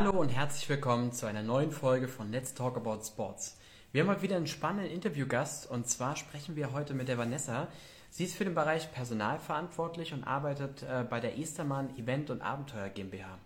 Hallo und herzlich willkommen zu einer neuen Folge von Let's Talk About Sports. Wir haben heute wieder einen spannenden Interviewgast und zwar sprechen wir heute mit der Vanessa. Sie ist für den Bereich Personal verantwortlich und arbeitet äh, bei der Estermann Event und Abenteuer GmbH.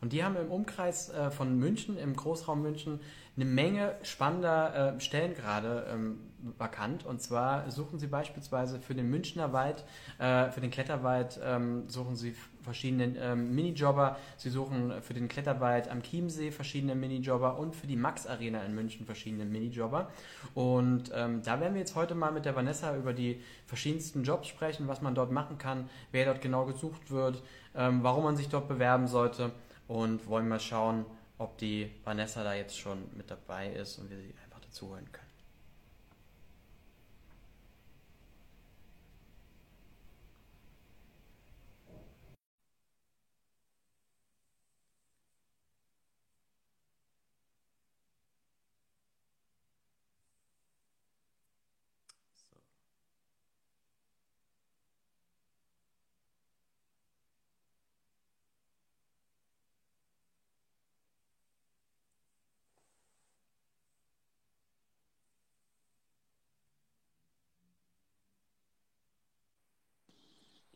Und die haben im Umkreis äh, von München, im Großraum München, eine Menge spannender äh, Stellen gerade ähm, vakant. Und zwar suchen sie beispielsweise für den Münchner Wald, äh, für den Kletterwald, ähm, suchen sie verschiedene ähm, Minijobber. Sie suchen für den Kletterwald am Chiemsee verschiedene Minijobber und für die Max Arena in München verschiedene Minijobber. Und ähm, da werden wir jetzt heute mal mit der Vanessa über die verschiedensten Jobs sprechen, was man dort machen kann, wer dort genau gesucht wird, ähm, warum man sich dort bewerben sollte und wollen mal schauen, ob die Vanessa da jetzt schon mit dabei ist und wir sie einfach dazu holen können.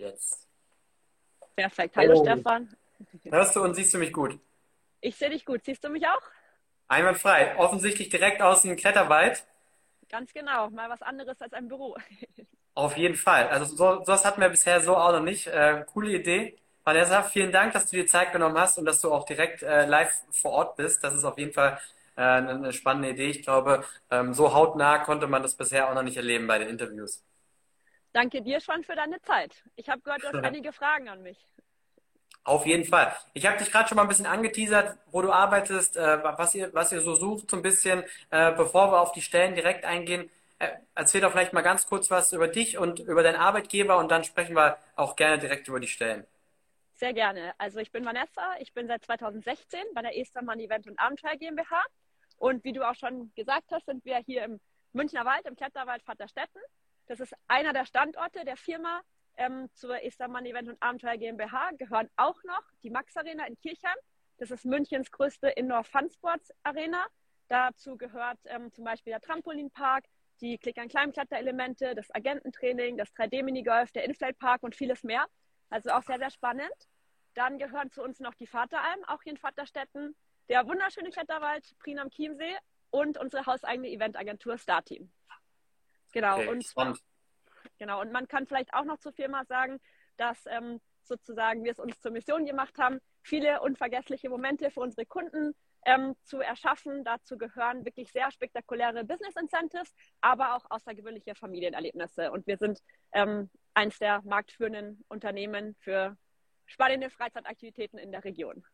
Jetzt. Perfekt. Hallo oh. Stefan. Hörst du und siehst du mich gut? Ich sehe dich gut. Siehst du mich auch? Einwandfrei. Offensichtlich direkt aus dem Kletterwald. Ganz genau. Mal was anderes als ein Büro. Auf jeden Fall. Also so, das hatten wir bisher so auch noch nicht. Äh, coole Idee. Vanessa, vielen Dank, dass du dir Zeit genommen hast und dass du auch direkt äh, live vor Ort bist. Das ist auf jeden Fall äh, eine spannende Idee. Ich glaube, ähm, so hautnah konnte man das bisher auch noch nicht erleben bei den Interviews. Danke dir schon für deine Zeit. Ich habe gehört, du hast einige Fragen an mich. Auf jeden Fall. Ich habe dich gerade schon mal ein bisschen angeteasert, wo du arbeitest, äh, was, ihr, was ihr so sucht, so ein bisschen, äh, bevor wir auf die Stellen direkt eingehen. Äh, erzähl doch vielleicht mal ganz kurz was über dich und über deinen Arbeitgeber und dann sprechen wir auch gerne direkt über die Stellen. Sehr gerne. Also ich bin Vanessa, ich bin seit 2016 bei der Estermann Event und Abenteuer GmbH. Und wie du auch schon gesagt hast, sind wir hier im Münchner Wald, im Kletterwald Vaterstetten. Das ist einer der Standorte der Firma. Ähm, zur Estermann Event und Abenteuer GmbH gehören auch noch die Max Arena in Kirchheim. Das ist Münchens größte Indoor Fun Sports Arena. Dazu gehört ähm, zum Beispiel der Trampolinpark, die Klick-an-Klein-Kletterelemente, das Agententraining, das 3D-Minigolf, der Inflate-Park und vieles mehr. Also auch sehr, sehr spannend. Dann gehören zu uns noch die Vateralm, auch hier in Vaterstetten, der wunderschöne Kletterwald Prien am Chiemsee und unsere hauseigene Eventagentur Starteam. Genau. Okay, und, spannend. Genau. Und man kann vielleicht auch noch zur Firma sagen, dass ähm, sozusagen wir es uns zur Mission gemacht haben, viele unvergessliche Momente für unsere Kunden ähm, zu erschaffen. Dazu gehören wirklich sehr spektakuläre Business Incentives, aber auch außergewöhnliche Familienerlebnisse. Und wir sind ähm, eins der marktführenden Unternehmen für spannende Freizeitaktivitäten in der Region.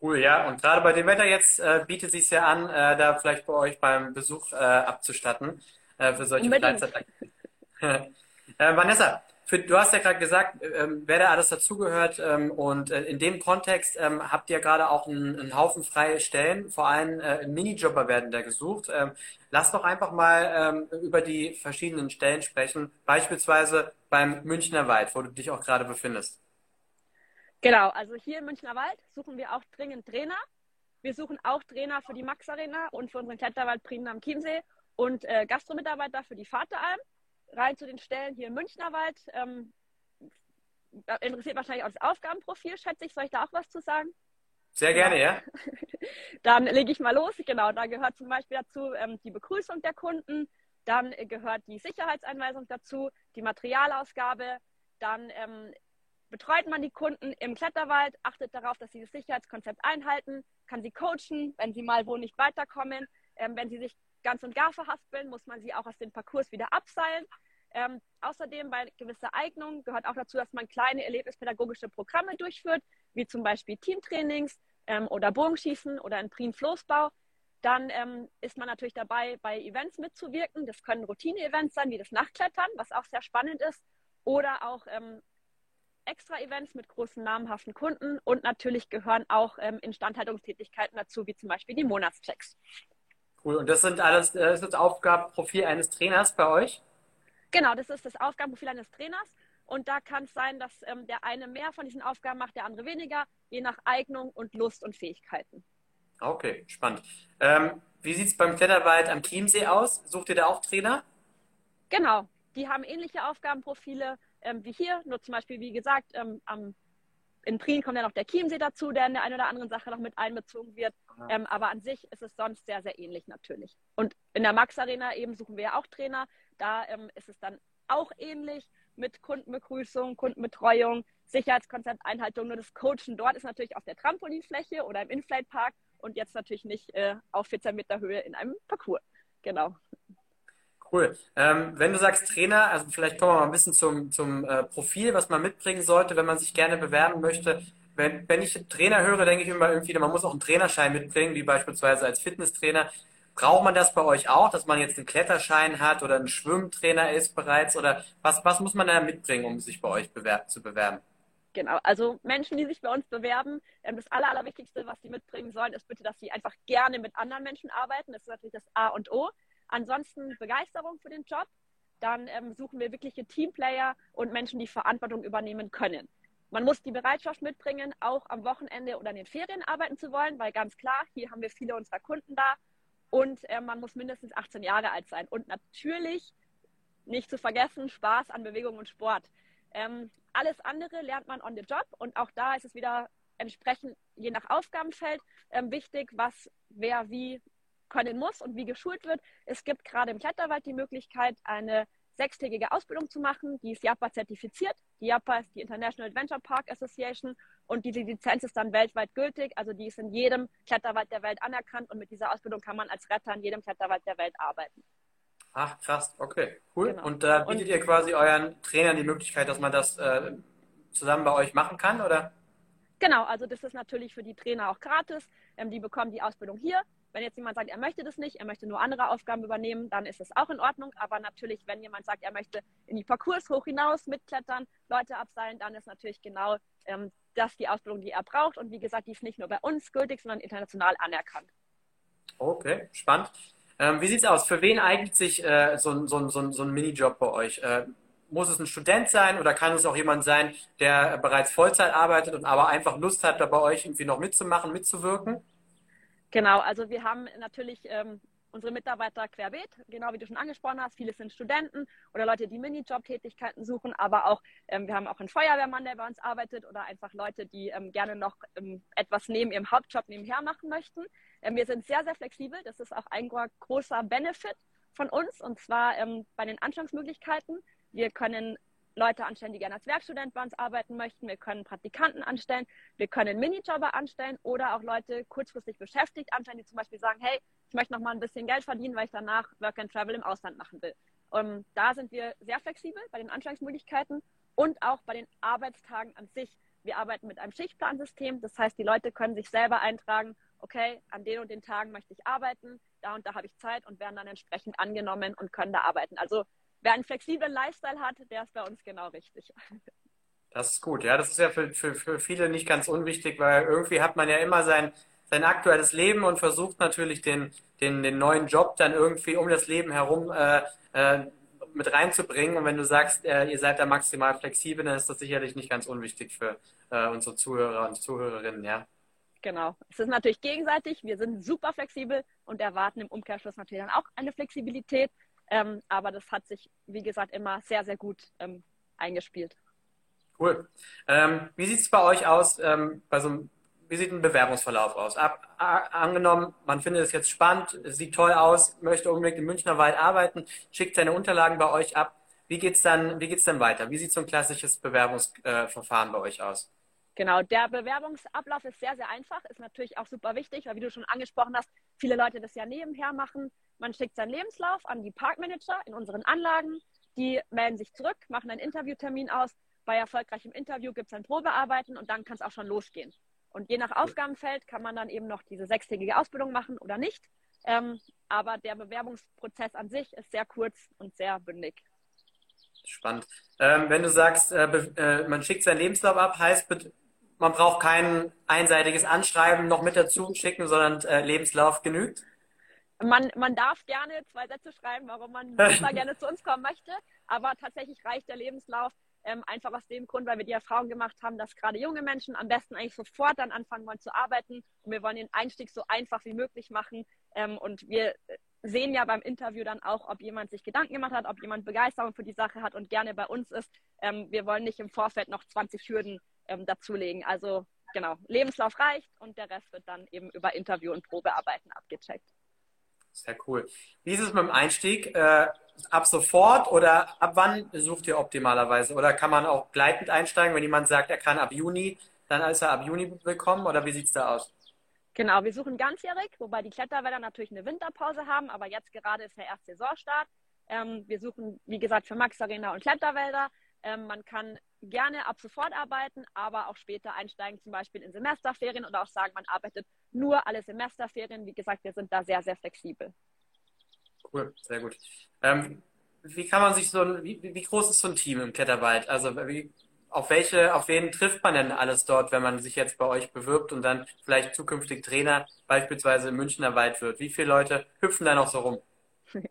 Cool, ja. Und gerade bei dem Wetter jetzt äh, bietet es sich ja an, äh, da vielleicht bei euch beim Besuch äh, abzustatten äh, für solche Freizeitaktivitäten. äh, Vanessa, für, du hast ja gerade gesagt, ähm, wer da alles dazugehört ähm, und äh, in dem Kontext ähm, habt ihr gerade auch einen, einen, Haufen freie Stellen, vor allem äh, Minijobber werden da gesucht. Ähm, lass doch einfach mal ähm, über die verschiedenen Stellen sprechen, beispielsweise beim Münchner Wald, wo du dich auch gerade befindest. Genau, also hier im Münchner Wald suchen wir auch dringend Trainer. Wir suchen auch Trainer für die Max Arena und für unseren Kletterwald Prien am Chiemsee und äh, Gastromitarbeiter für die Vateralm. Rein zu den Stellen hier im Münchnerwald. Ähm, interessiert wahrscheinlich auch das Aufgabenprofil, schätze ich. Soll ich da auch was zu sagen? Sehr gerne, ja. Dann lege ich mal los. Genau, da gehört zum Beispiel dazu ähm, die Begrüßung der Kunden. Dann äh, gehört die Sicherheitseinweisung dazu, die Materialausgabe. Dann ähm, betreut man die Kunden im Kletterwald, achtet darauf, dass sie das Sicherheitskonzept einhalten, kann sie coachen, wenn sie mal wo nicht weiterkommen, ähm, wenn sie sich ganz und gar verhaspeln, muss man sie auch aus dem Parcours wieder abseilen. Ähm, außerdem bei gewisser Eignung gehört auch dazu, dass man kleine erlebnispädagogische Programme durchführt, wie zum Beispiel Teamtrainings ähm, oder Bogenschießen oder ein Prien-Floßbau. Dann ähm, ist man natürlich dabei, bei Events mitzuwirken. Das können Routine-Events sein, wie das Nachtklettern, was auch sehr spannend ist, oder auch ähm, Extra-Events mit großen namhaften Kunden. Und natürlich gehören auch ähm, Instandhaltungstätigkeiten dazu, wie zum Beispiel die Monatschecks. Cool. Und das sind alles, das ist das Aufgabenprofil eines Trainers bei euch? Genau, das ist das Aufgabenprofil eines Trainers. Und da kann es sein, dass ähm, der eine mehr von diesen Aufgaben macht, der andere weniger, je nach Eignung und Lust und Fähigkeiten. Okay, spannend. Ähm, wie sieht es beim Kletterwald am Chiemsee aus? Sucht ihr da auch Trainer? Genau, die haben ähnliche Aufgabenprofile ähm, wie hier, nur zum Beispiel, wie gesagt, ähm, am, in Prien kommt ja noch der Chiemsee dazu, der in der einen oder anderen Sache noch mit einbezogen wird. Ähm, aber an sich ist es sonst sehr, sehr ähnlich natürlich. Und in der Max Arena eben suchen wir ja auch Trainer. Da ähm, ist es dann auch ähnlich mit Kundenbegrüßung, Kundenbetreuung, Sicherheitskonzept, Einhaltung. Nur das Coachen dort ist natürlich auf der Trampolinfläche oder im Inflate Park und jetzt natürlich nicht äh, auf 14 Meter Höhe in einem Parcours. Genau. Cool. Ähm, wenn du sagst Trainer, also vielleicht kommen wir mal ein bisschen zum, zum äh, Profil, was man mitbringen sollte, wenn man sich gerne bewerben möchte. Wenn, wenn ich Trainer höre, denke ich immer irgendwie, man muss auch einen Trainerschein mitbringen, wie beispielsweise als Fitnesstrainer. Braucht man das bei euch auch, dass man jetzt einen Kletterschein hat oder ein Schwimmtrainer ist bereits? Oder was, was muss man da mitbringen, um sich bei euch bewerb, zu bewerben? Genau, also Menschen, die sich bei uns bewerben, ähm, das Aller, Allerwichtigste, was sie mitbringen sollen, ist bitte, dass sie einfach gerne mit anderen Menschen arbeiten. Das ist natürlich das A und O. Ansonsten Begeisterung für den Job. Dann ähm, suchen wir wirkliche Teamplayer und Menschen, die Verantwortung übernehmen können. Man muss die Bereitschaft mitbringen, auch am Wochenende oder in den Ferien arbeiten zu wollen, weil ganz klar, hier haben wir viele unserer Kunden da. Und äh, man muss mindestens 18 Jahre alt sein. Und natürlich, nicht zu vergessen, Spaß an Bewegung und Sport. Ähm, alles andere lernt man on the job. Und auch da ist es wieder entsprechend, je nach Aufgabenfeld, ähm, wichtig, was wer wie können muss und wie geschult wird. Es gibt gerade im Kletterwald die Möglichkeit, eine sechstägige Ausbildung zu machen. Die ist JAPA zertifiziert. Die JAPA ist die International Adventure Park Association und diese Lizenz ist dann weltweit gültig. Also die ist in jedem Kletterwald der Welt anerkannt und mit dieser Ausbildung kann man als Retter in jedem Kletterwald der Welt arbeiten. Ach, krass, okay, cool. Genau. Und da bietet und, ihr quasi euren Trainern die Möglichkeit, dass man das äh, zusammen bei euch machen kann, oder? Genau, also das ist natürlich für die Trainer auch gratis. Ähm, die bekommen die Ausbildung hier wenn jetzt jemand sagt, er möchte das nicht, er möchte nur andere Aufgaben übernehmen, dann ist das auch in Ordnung. Aber natürlich, wenn jemand sagt, er möchte in die Parcours hoch hinaus mitklettern, Leute abseilen, dann ist natürlich genau ähm, das die Ausbildung, die er braucht. Und wie gesagt, die ist nicht nur bei uns gültig, sondern international anerkannt. Okay, spannend. Ähm, wie es aus? Für wen eignet sich äh, so, so, so, so ein Minijob bei euch? Äh, muss es ein Student sein oder kann es auch jemand sein, der bereits Vollzeit arbeitet und aber einfach Lust hat, da bei euch irgendwie noch mitzumachen, mitzuwirken? Genau, also wir haben natürlich ähm, unsere Mitarbeiter querbeet, genau wie du schon angesprochen hast. Viele sind Studenten oder Leute, die Minijob-Tätigkeiten suchen, aber auch ähm, wir haben auch einen Feuerwehrmann, der bei uns arbeitet oder einfach Leute, die ähm, gerne noch ähm, etwas neben ihrem Hauptjob nebenher machen möchten. Ähm, wir sind sehr, sehr flexibel. Das ist auch ein großer Benefit von uns und zwar ähm, bei den Anstellungsmöglichkeiten. Wir können Leute anstellen, die gerne als Werkstudent bei uns arbeiten möchten. Wir können Praktikanten anstellen. Wir können Minijobber anstellen oder auch Leute kurzfristig beschäftigt anstellen, die zum Beispiel sagen, hey, ich möchte noch mal ein bisschen Geld verdienen, weil ich danach Work and Travel im Ausland machen will. Und da sind wir sehr flexibel bei den Anstellungsmöglichkeiten und auch bei den Arbeitstagen an sich. Wir arbeiten mit einem Schichtplansystem. Das heißt, die Leute können sich selber eintragen, okay, an den und den Tagen möchte ich arbeiten, da und da habe ich Zeit und werden dann entsprechend angenommen und können da arbeiten. Also wer einen flexiblen Lifestyle hat, der ist bei uns genau richtig. Das ist gut, ja. Das ist ja für, für, für viele nicht ganz unwichtig, weil irgendwie hat man ja immer sein, sein aktuelles Leben und versucht natürlich den, den, den neuen Job dann irgendwie um das Leben herum äh, äh, mit reinzubringen. Und wenn du sagst, äh, ihr seid da maximal flexibel, dann ist das sicherlich nicht ganz unwichtig für äh, unsere Zuhörer und Zuhörerinnen, ja. Genau. Es ist natürlich gegenseitig. Wir sind super flexibel und erwarten im Umkehrschluss natürlich dann auch eine Flexibilität. Ähm, aber das hat sich, wie gesagt, immer sehr, sehr gut ähm, eingespielt. Cool. Ähm, wie sieht es bei euch aus, ähm, bei so einem, wie sieht ein Bewerbungsverlauf aus? Ab, a, angenommen, man findet es jetzt spannend, sieht toll aus, möchte unbedingt im Münchner Wald arbeiten, schickt seine Unterlagen bei euch ab. Wie geht's dann, wie geht's dann weiter? Wie sieht so ein klassisches Bewerbungsverfahren äh, bei euch aus? Genau, der Bewerbungsablauf ist sehr, sehr einfach, ist natürlich auch super wichtig, weil wie du schon angesprochen hast, viele Leute das ja nebenher machen. Man schickt seinen Lebenslauf an die Parkmanager in unseren Anlagen. Die melden sich zurück, machen einen Interviewtermin aus. Bei erfolgreichem Interview gibt es ein Probearbeiten und dann kann es auch schon losgehen. Und je nach Aufgabenfeld kann man dann eben noch diese sechstägige Ausbildung machen oder nicht. Ähm, aber der Bewerbungsprozess an sich ist sehr kurz und sehr bündig. Spannend. Ähm, wenn du sagst, äh, äh, man schickt seinen Lebenslauf ab, heißt, man braucht kein einseitiges Anschreiben noch mit dazu schicken, sondern äh, Lebenslauf genügt? Man, man darf gerne zwei Sätze schreiben, warum man super gerne zu uns kommen möchte, aber tatsächlich reicht der Lebenslauf. Ähm, einfach aus dem Grund, weil wir die Erfahrung gemacht haben, dass gerade junge Menschen am besten eigentlich sofort dann anfangen wollen zu arbeiten. Und wir wollen den Einstieg so einfach wie möglich machen. Ähm, und wir sehen ja beim Interview dann auch, ob jemand sich Gedanken gemacht hat, ob jemand Begeisterung für die Sache hat und gerne bei uns ist. Ähm, wir wollen nicht im Vorfeld noch 20 Hürden ähm, dazulegen. Also genau, Lebenslauf reicht und der Rest wird dann eben über Interview und Probearbeiten abgecheckt. Sehr cool. Wie ist es mit dem Einstieg? Äh, ab sofort oder ab wann sucht ihr optimalerweise? Oder kann man auch gleitend einsteigen, wenn jemand sagt, er kann ab Juni, dann ist er ab Juni willkommen oder wie sieht es da aus? Genau, wir suchen ganzjährig, wobei die Kletterwälder natürlich eine Winterpause haben, aber jetzt gerade ist der erste Saisonstart. Ähm, wir suchen, wie gesagt, für Max Arena und Kletterwälder. Ähm, man kann gerne ab sofort arbeiten, aber auch später einsteigen, zum Beispiel in Semesterferien oder auch sagen, man arbeitet nur alle Semesterferien. Wie gesagt, wir sind da sehr, sehr flexibel. Cool, sehr gut. Ähm, wie kann man sich so ein, wie, wie, groß ist so ein Team im Kletterwald? Also wie, auf welche, auf wen trifft man denn alles dort, wenn man sich jetzt bei euch bewirbt und dann vielleicht zukünftig Trainer beispielsweise im Münchner Wald wird? Wie viele Leute hüpfen da noch so rum?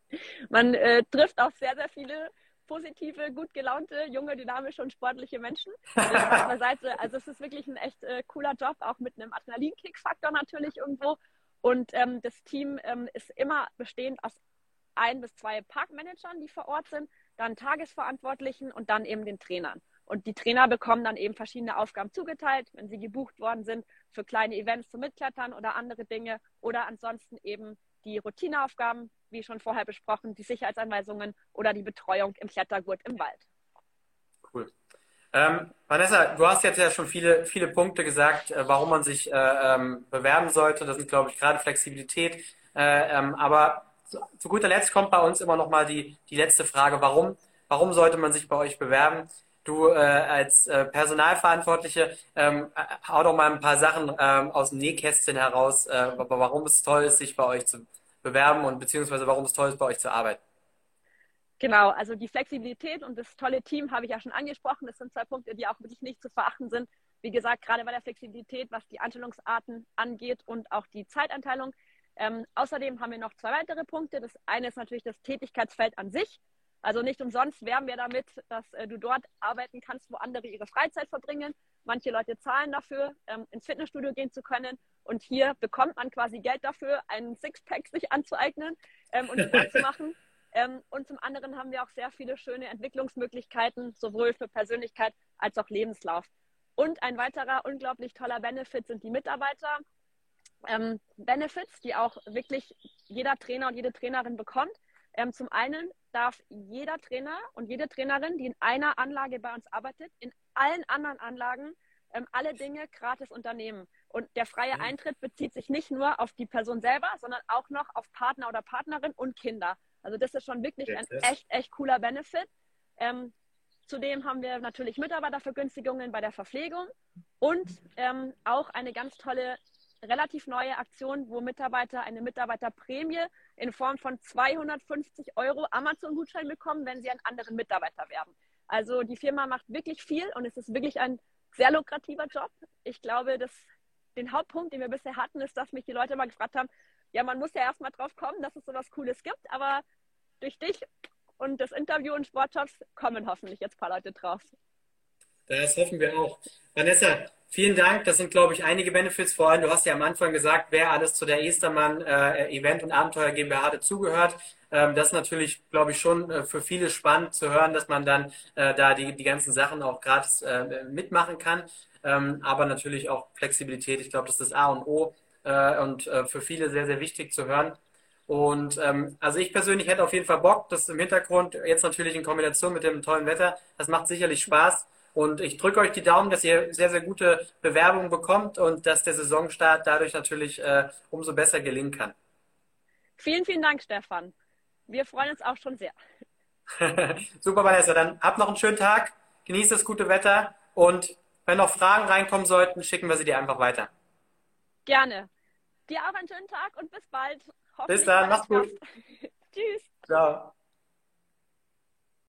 man äh, trifft auf sehr, sehr viele positive, gut gelaunte, junge, dynamische und sportliche Menschen. Seite. Also es ist wirklich ein echt äh, cooler Job, auch mit einem Adrenalinkick-Faktor natürlich irgendwo. Und ähm, das Team ähm, ist immer bestehend aus ein bis zwei Parkmanagern, die vor Ort sind, dann Tagesverantwortlichen und dann eben den Trainern. Und die Trainer bekommen dann eben verschiedene Aufgaben zugeteilt, wenn sie gebucht worden sind für kleine Events zum Mitklettern oder andere Dinge oder ansonsten eben die Routineaufgaben, wie schon vorher besprochen, die Sicherheitsanweisungen oder die Betreuung im Klettergurt im Wald. Cool. Ähm, Vanessa, du hast jetzt ja schon viele, viele Punkte gesagt, äh, warum man sich äh, ähm, bewerben sollte. Das sind, glaube ich, gerade Flexibilität. Äh, ähm, aber zu, zu, guter Letzt kommt bei uns immer noch mal die, die letzte Frage, warum? Warum sollte man sich bei euch bewerben? Du äh, als äh, Personalverantwortliche, ähm, hau doch mal ein paar Sachen ähm, aus dem Nähkästchen heraus, äh, warum es toll ist, sich bei euch zu bewerben und beziehungsweise warum es toll ist, bei euch zu arbeiten. Genau, also die Flexibilität und das tolle Team habe ich ja schon angesprochen. Das sind zwei Punkte, die auch wirklich nicht zu verachten sind. Wie gesagt, gerade bei der Flexibilität, was die Anstellungsarten angeht und auch die Zeiteinteilung. Ähm, außerdem haben wir noch zwei weitere Punkte. Das eine ist natürlich das Tätigkeitsfeld an sich. Also nicht umsonst werben wir damit, dass äh, du dort arbeiten kannst, wo andere ihre Freizeit verbringen. Manche Leute zahlen dafür, ähm, ins Fitnessstudio gehen zu können. Und hier bekommt man quasi Geld dafür, einen Sixpack sich anzueignen ähm, und zu machen. Ähm, und zum anderen haben wir auch sehr viele schöne Entwicklungsmöglichkeiten, sowohl für Persönlichkeit als auch Lebenslauf. Und ein weiterer unglaublich toller Benefit sind die Mitarbeiter. Ähm, Benefits, die auch wirklich jeder Trainer und jede Trainerin bekommt. Ähm, zum einen darf jeder Trainer und jede Trainerin, die in einer Anlage bei uns arbeitet, in allen anderen Anlagen ähm, alle Dinge gratis unternehmen. Und der freie mhm. Eintritt bezieht sich nicht nur auf die Person selber, sondern auch noch auf Partner oder Partnerin und Kinder. Also das ist schon wirklich ein echt, echt cooler Benefit. Ähm, zudem haben wir natürlich Mitarbeitervergünstigungen bei der Verpflegung und ähm, auch eine ganz tolle relativ neue Aktion, wo Mitarbeiter eine Mitarbeiterprämie in Form von 250 Euro Amazon-Gutschein bekommen, wenn sie einen anderen Mitarbeiter werben. Also die Firma macht wirklich viel und es ist wirklich ein sehr lukrativer Job. Ich glaube, dass den Hauptpunkt, den wir bisher hatten, ist, dass mich die Leute mal gefragt haben, ja, man muss ja erstmal drauf kommen, dass es so was Cooles gibt, aber durch dich und das Interview und Sportjobs kommen hoffentlich jetzt ein paar Leute drauf. Das hoffen wir auch. Vanessa, Vielen Dank. Das sind, glaube ich, einige Benefits. Vor allem, du hast ja am Anfang gesagt, wer alles zu der Estermann äh, Event und Abenteuer GmbH dazugehört. Ähm, das ist natürlich, glaube ich, schon äh, für viele spannend zu hören, dass man dann äh, da die, die ganzen Sachen auch gratis äh, mitmachen kann. Ähm, aber natürlich auch Flexibilität. Ich glaube, das ist das A und O äh, und äh, für viele sehr, sehr wichtig zu hören. Und ähm, also ich persönlich hätte auf jeden Fall Bock, das im Hintergrund jetzt natürlich in Kombination mit dem tollen Wetter, das macht sicherlich Spaß. Und ich drücke euch die Daumen, dass ihr sehr, sehr gute Bewerbungen bekommt und dass der Saisonstart dadurch natürlich äh, umso besser gelingen kann. Vielen, vielen Dank, Stefan. Wir freuen uns auch schon sehr. Super, Vanessa. Dann habt noch einen schönen Tag, genießt das gute Wetter und wenn noch Fragen reinkommen sollten, schicken wir sie dir einfach weiter. Gerne. Dir auch einen schönen Tag und bis bald. Bis dann, mach's gut. Tschüss. Ciao.